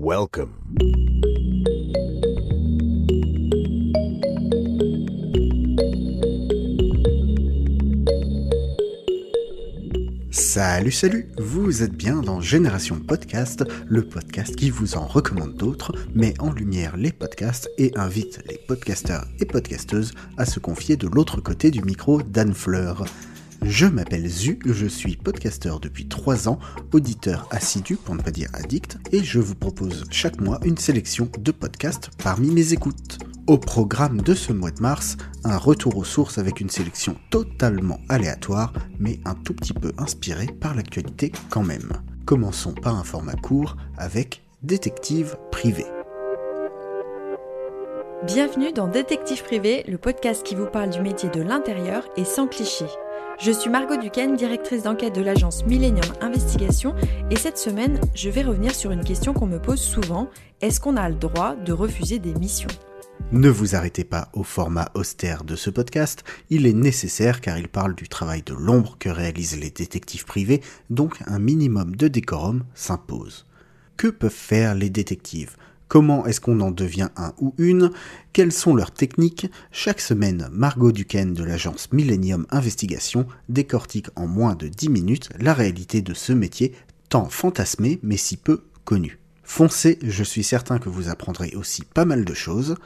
Welcome. Salut, salut Vous êtes bien dans Génération Podcast, le podcast qui vous en recommande d'autres, met en lumière les podcasts et invite les podcasteurs et podcasteuses à se confier de l'autre côté du micro d'Anne Fleur. Je m'appelle Zu, je suis podcasteur depuis 3 ans, auditeur assidu pour ne pas dire addict, et je vous propose chaque mois une sélection de podcasts parmi mes écoutes. Au programme de ce mois de mars, un retour aux sources avec une sélection totalement aléatoire, mais un tout petit peu inspirée par l'actualité quand même. Commençons par un format court avec Détective privé. Bienvenue dans Détective privé, le podcast qui vous parle du métier de l'intérieur et sans cliché. Je suis Margot Duquesne, directrice d'enquête de l'agence Millennium Investigation, et cette semaine, je vais revenir sur une question qu'on me pose souvent. Est-ce qu'on a le droit de refuser des missions? Ne vous arrêtez pas au format austère de ce podcast, il est nécessaire car il parle du travail de l'ombre que réalisent les détectives privés, donc un minimum de décorum s'impose. Que peuvent faire les détectives? Comment est-ce qu'on en devient un ou une? Quelles sont leurs techniques? Chaque semaine, Margot Duquesne de l'agence Millennium Investigation décortique en moins de 10 minutes la réalité de ce métier tant fantasmé mais si peu connu. Foncez, je suis certain que vous apprendrez aussi pas mal de choses.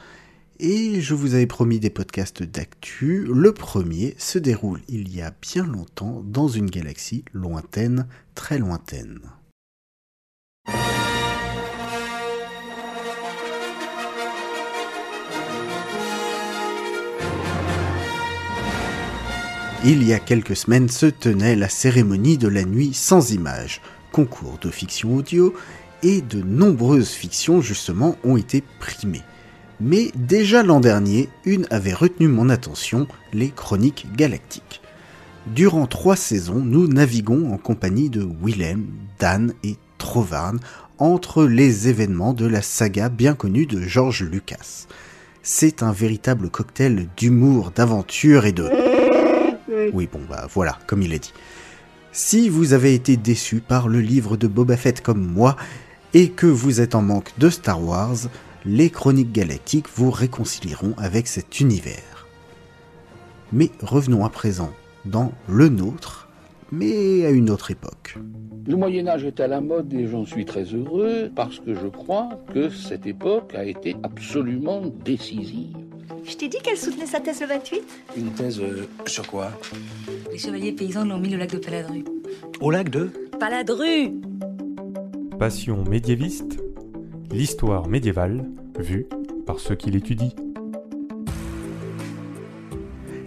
Et je vous avais promis des podcasts d'actu. Le premier se déroule il y a bien longtemps dans une galaxie lointaine, très lointaine. Il y a quelques semaines se tenait la cérémonie de la nuit sans images, concours de fiction audio, et de nombreuses fictions justement ont été primées. Mais déjà l'an dernier, une avait retenu mon attention, les Chroniques Galactiques. Durant trois saisons, nous naviguons en compagnie de Willem, Dan et Trovarn entre les événements de la saga bien connue de George Lucas. C'est un véritable cocktail d'humour, d'aventure et de... Oui, bon, bah voilà, comme il est dit. Si vous avez été déçu par le livre de Boba Fett comme moi, et que vous êtes en manque de Star Wars, les chroniques galactiques vous réconcilieront avec cet univers. Mais revenons à présent dans le nôtre, mais à une autre époque. Le Moyen Âge est à la mode et j'en suis très heureux parce que je crois que cette époque a été absolument décisive. Je t'ai dit qu'elle soutenait sa thèse le 28 Une thèse euh, sur quoi? Les chevaliers paysans l'ont mis au lac de Paladru. Au lac de? Paladru! Passion médiéviste, l'histoire médiévale vue par ceux qui l'étudient.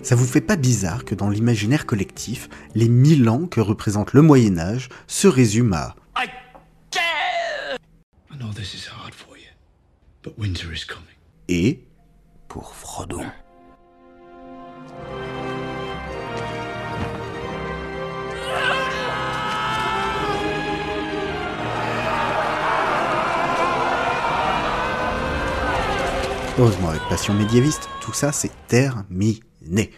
Ça vous fait pas bizarre que dans l'imaginaire collectif, les mille ans que représente le Moyen Âge se résument à Et pour Frodo. Heureusement, avec Passion médiéviste, tout ça c'est terminé.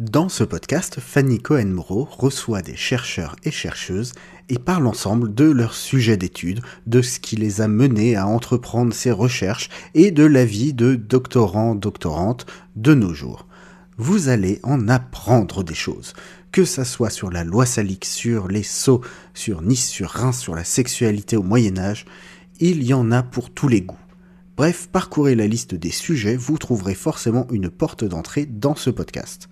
Dans ce podcast, Fanny Cohen-Moreau reçoit des chercheurs et chercheuses et parle ensemble de leur sujet d'étude, de ce qui les a menés à entreprendre ces recherches et de la vie de doctorants-doctorantes de nos jours. Vous allez en apprendre des choses, que ça soit sur la loi salique, sur les sceaux, sur Nice, sur Reims, sur la sexualité au Moyen Âge, il y en a pour tous les goûts. Bref, parcourez la liste des sujets, vous trouverez forcément une porte d'entrée dans ce podcast.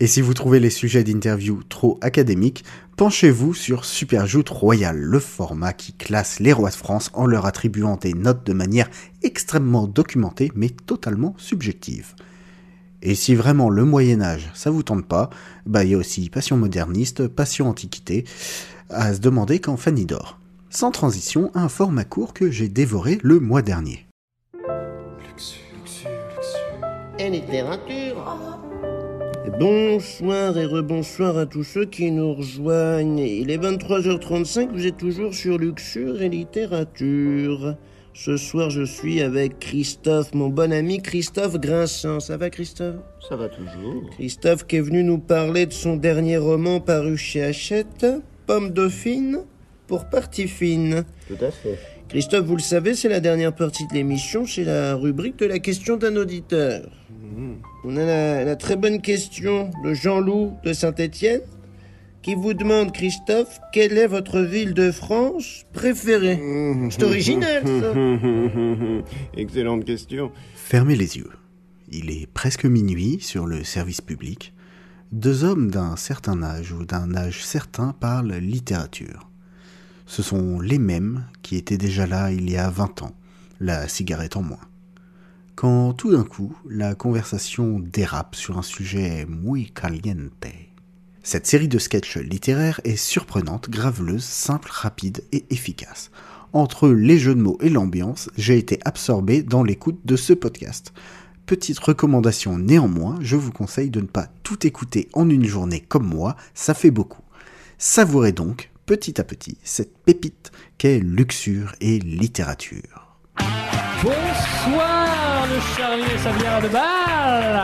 Et si vous trouvez les sujets d'interview trop académiques, penchez-vous sur Superjoute Royal, le format qui classe les rois de France en leur attribuant des notes de manière extrêmement documentée mais totalement subjective. Et si vraiment le Moyen Âge ça vous tente pas, bah il y a aussi Passion moderniste, Passion antiquité, à se demander quand Fanny dort. Sans transition, un format court que j'ai dévoré le mois dernier. Et littérature. Bonsoir et rebonsoir à tous ceux qui nous rejoignent. Il est 23h35, vous êtes toujours sur Luxure et littérature. Ce soir, je suis avec Christophe, mon bon ami Christophe Grinçant. Ça va, Christophe? Ça va toujours. Christophe qui est venu nous parler de son dernier roman paru chez Hachette, Pomme Dauphine, pour partie fine. Tout à fait. Christophe, vous le savez, c'est la dernière partie de l'émission, c'est la rubrique de la question d'un auditeur. On a la, la très bonne question de Jean-Loup de Saint-Étienne qui vous demande, Christophe, quelle est votre ville de France préférée C'est original, ça. Excellente question. Fermez les yeux. Il est presque minuit sur le service public. Deux hommes d'un certain âge ou d'un âge certain parlent littérature. Ce sont les mêmes qui étaient déjà là il y a 20 ans, la cigarette en moins. Quand tout d'un coup, la conversation dérape sur un sujet muy caliente. Cette série de sketchs littéraires est surprenante, graveleuse, simple, rapide et efficace. Entre les jeux de mots et l'ambiance, j'ai été absorbé dans l'écoute de ce podcast. Petite recommandation néanmoins, je vous conseille de ne pas tout écouter en une journée comme moi, ça fait beaucoup. Savourez donc, petit à petit, cette pépite qu'est luxure et littérature. Bonsoir Charlie et sa de balle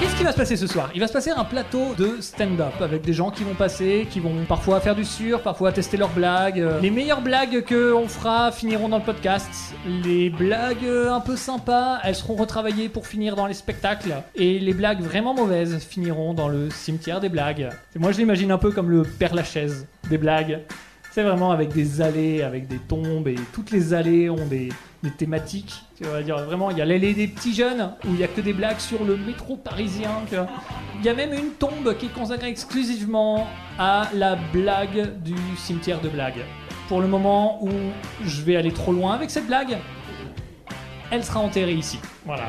Qu'est-ce qui va se passer ce soir? Il va se passer un plateau de stand-up avec des gens qui vont passer, qui vont parfois faire du sur, parfois tester leurs blagues. Les meilleures blagues que on fera finiront dans le podcast. Les blagues un peu sympas, elles seront retravaillées pour finir dans les spectacles. Et les blagues vraiment mauvaises finiront dans le cimetière des blagues. Moi je l'imagine un peu comme le Père Lachaise des blagues. C'est vraiment avec des allées, avec des tombes, et toutes les allées ont des, thématiques. Tu vas dire vraiment, il y a l'allée des petits jeunes, où il y a que des blagues sur le métro parisien. Il y a même une tombe qui est consacrée exclusivement à la blague du cimetière de blagues. Pour le moment où je vais aller trop loin avec cette blague, elle sera enterrée ici. Voilà.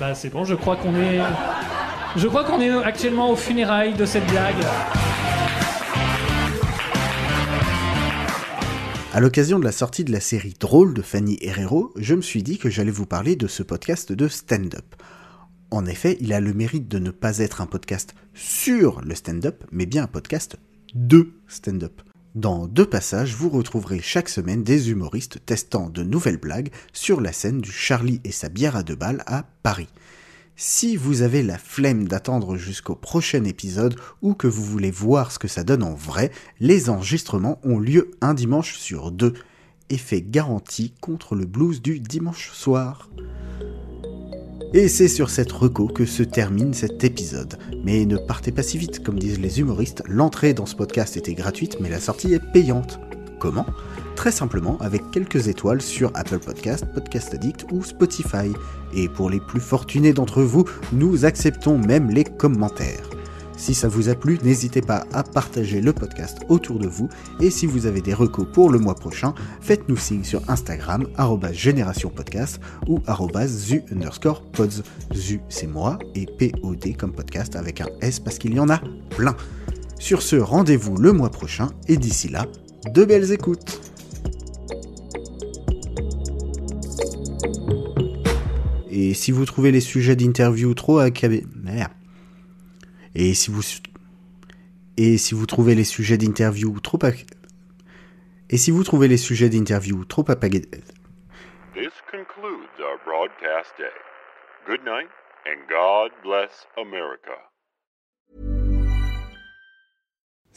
Bah c'est bon, je crois qu'on est... Je crois qu'on est actuellement aux funérailles de cette blague. À l'occasion de la sortie de la série Drôle de Fanny Herrero, je me suis dit que j'allais vous parler de ce podcast de stand-up. En effet, il a le mérite de ne pas être un podcast sur le stand-up, mais bien un podcast de stand-up. Dans deux passages, vous retrouverez chaque semaine des humoristes testant de nouvelles blagues sur la scène du Charlie et sa bière à deux balles à Paris. Si vous avez la flemme d'attendre jusqu'au prochain épisode ou que vous voulez voir ce que ça donne en vrai, les enregistrements ont lieu un dimanche sur deux. Effet garanti contre le blues du dimanche soir. Et c'est sur cette reco que se termine cet épisode. Mais ne partez pas si vite, comme disent les humoristes, l'entrée dans ce podcast était gratuite mais la sortie est payante. Comment Très simplement avec quelques étoiles sur Apple Podcast, Podcast Addict ou Spotify. Et pour les plus fortunés d'entre vous, nous acceptons même les commentaires. Si ça vous a plu, n'hésitez pas à partager le podcast autour de vous. Et si vous avez des recos pour le mois prochain, faites-nous signe sur Instagram, générationpodcast ou zu underscore pods. Zu, c'est moi, et POD comme podcast avec un S parce qu'il y en a plein. Sur ce, rendez-vous le mois prochain, et d'ici là, de belles écoutes. Et si vous trouvez les sujets d'interview trop. Merde. Et si vous... Et si vous trouvez les sujets d'interview trop... ac- Et si vous trouvez les sujets d'interview trop apagés... This concludes our broadcast day. Good night, and God bless America.